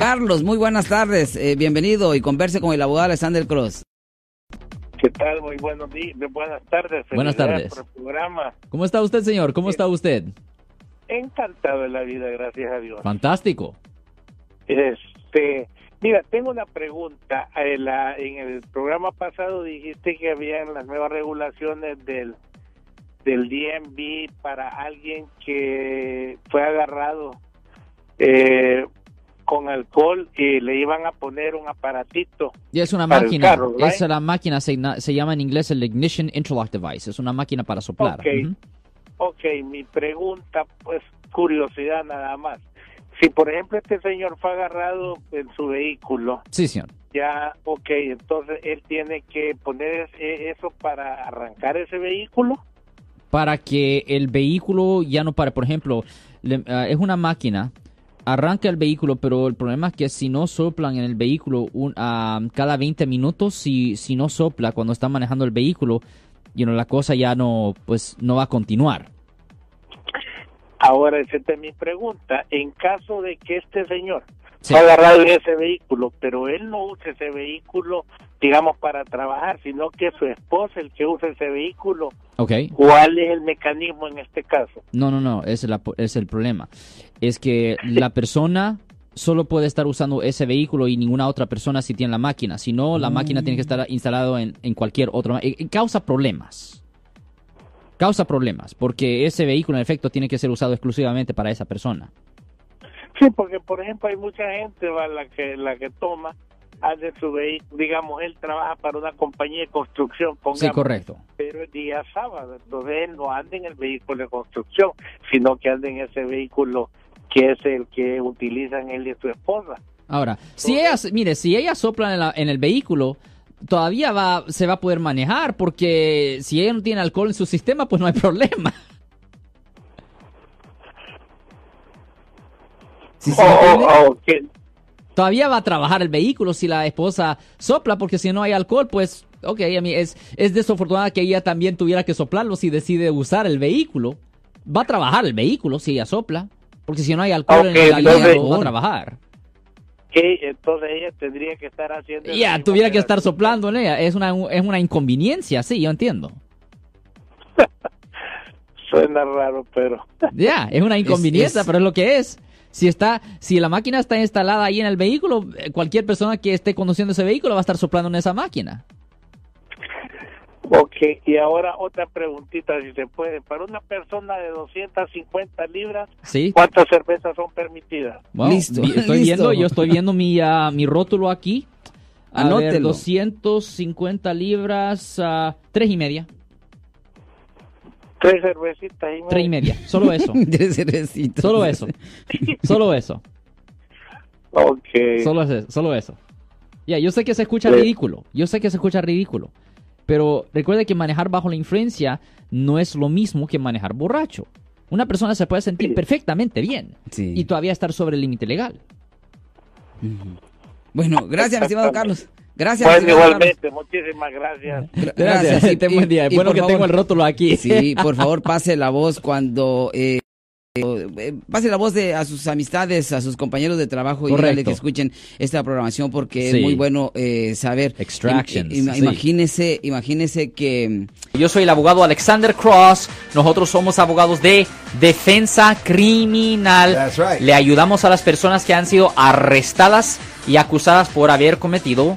Carlos, muy buenas tardes. Eh, bienvenido y converse con el abogado Alexander Cross. ¿Qué tal? Muy buenos días, buenas tardes. Buenas tardes. programa. ¿Cómo está usted, señor? ¿Cómo está usted? Encantado de la vida, gracias a Dios. Fantástico. Este, mira, tengo una pregunta. En, la, en el programa pasado dijiste que había las nuevas regulaciones del del DMV para alguien que fue agarrado eh, con alcohol y le iban a poner un aparatito. Y es una máquina. es la máquina se, se, llama en inglés el Ignition Interlock Device. Es una máquina para soplar. Ok, okay mi pregunta, pues curiosidad nada más. Si por ejemplo este señor fue agarrado en su vehículo. Sí, señor. Ya, ok, entonces él tiene que poner eso para arrancar ese vehículo para que el vehículo ya no pare. Por ejemplo, ah, es una máquina, arranca el vehículo, pero el problema es que si no soplan en el vehículo un, ah, cada 20 minutos, si, si no sopla cuando está manejando el vehículo, you la cosa ya no, pues, no va a continuar. Ahora, esa es mi pregunta. En caso de que este señor sí. ha agarrado ese vehículo, pero él no usa ese vehículo, digamos, para trabajar, sino que su esposa el que usa ese vehículo. Okay. ¿Cuál es el mecanismo en este caso? No, no, no, es, es el problema. Es que la persona solo puede estar usando ese vehículo y ninguna otra persona si tiene la máquina. Si no, la máquina tiene que estar instalada en, en cualquier otro. Y causa problemas. Causa problemas, porque ese vehículo en efecto tiene que ser usado exclusivamente para esa persona. Sí, porque por ejemplo hay mucha gente ¿va? la que la que toma de su vehículo, digamos, él trabaja para una compañía de construcción, sí, correcto. pero el día sábado, entonces él no anda en el vehículo de construcción, sino que anda en ese vehículo que es el que utilizan él y su esposa. Ahora, si ella, mire, si ella sopla en, en el vehículo, todavía va, se va a poder manejar, porque si ella no tiene alcohol en su sistema, pues no hay problema. oh, todavía va a trabajar el vehículo si la esposa sopla, porque si no hay alcohol, pues, ok, a mí es, es desafortunada que ella también tuviera que soplarlo si decide usar el vehículo. Va a trabajar el vehículo si ella sopla, porque si no hay alcohol en el aliento, va a trabajar. Que entonces ella tendría que estar haciendo. Ya, tuviera que estar soplando en ella. Es una, es una inconveniencia, sí, yo entiendo. Suena raro, pero. Ya, es una inconveniencia, pero es lo que es. Si está, si la máquina está instalada ahí en el vehículo, eh, cualquier persona que esté conduciendo ese vehículo va a estar soplando en esa máquina. Ok, y ahora otra preguntita, si se puede. Para una persona de 250 libras, ¿cuántas cervezas son permitidas? Listo. Estoy viendo, yo estoy viendo mi, uh, mi rótulo aquí. A ver, 250 libras, uh, tres y media. Tres cervecitas y Tres y media, solo eso. Tres cervecitas. Solo eso. Solo eso. Ok. Solo, eso, solo eso. Ya, yo sé que se escucha ridículo. Yo sé que se escucha ridículo. Pero recuerde que manejar bajo la influencia no es lo mismo que manejar borracho. Una persona se puede sentir perfectamente bien y todavía estar sobre el límite legal. Bueno, gracias, estimado Carlos. Gracias. Pues igualmente, muchísimas gracias. Gracias, sí, buen día. bueno que tengo el rótulo aquí. Sí, por favor, pase la voz cuando... Eh, eh, pase la voz de a sus amistades, a sus compañeros de trabajo y díganle que escuchen esta programación porque es muy bueno eh, saber. Extractions. Imagínese, imagínese que yo soy el abogado Alexander Cross. Nosotros somos abogados de defensa criminal. Le ayudamos a las personas que han sido arrestadas y acusadas por haber cometido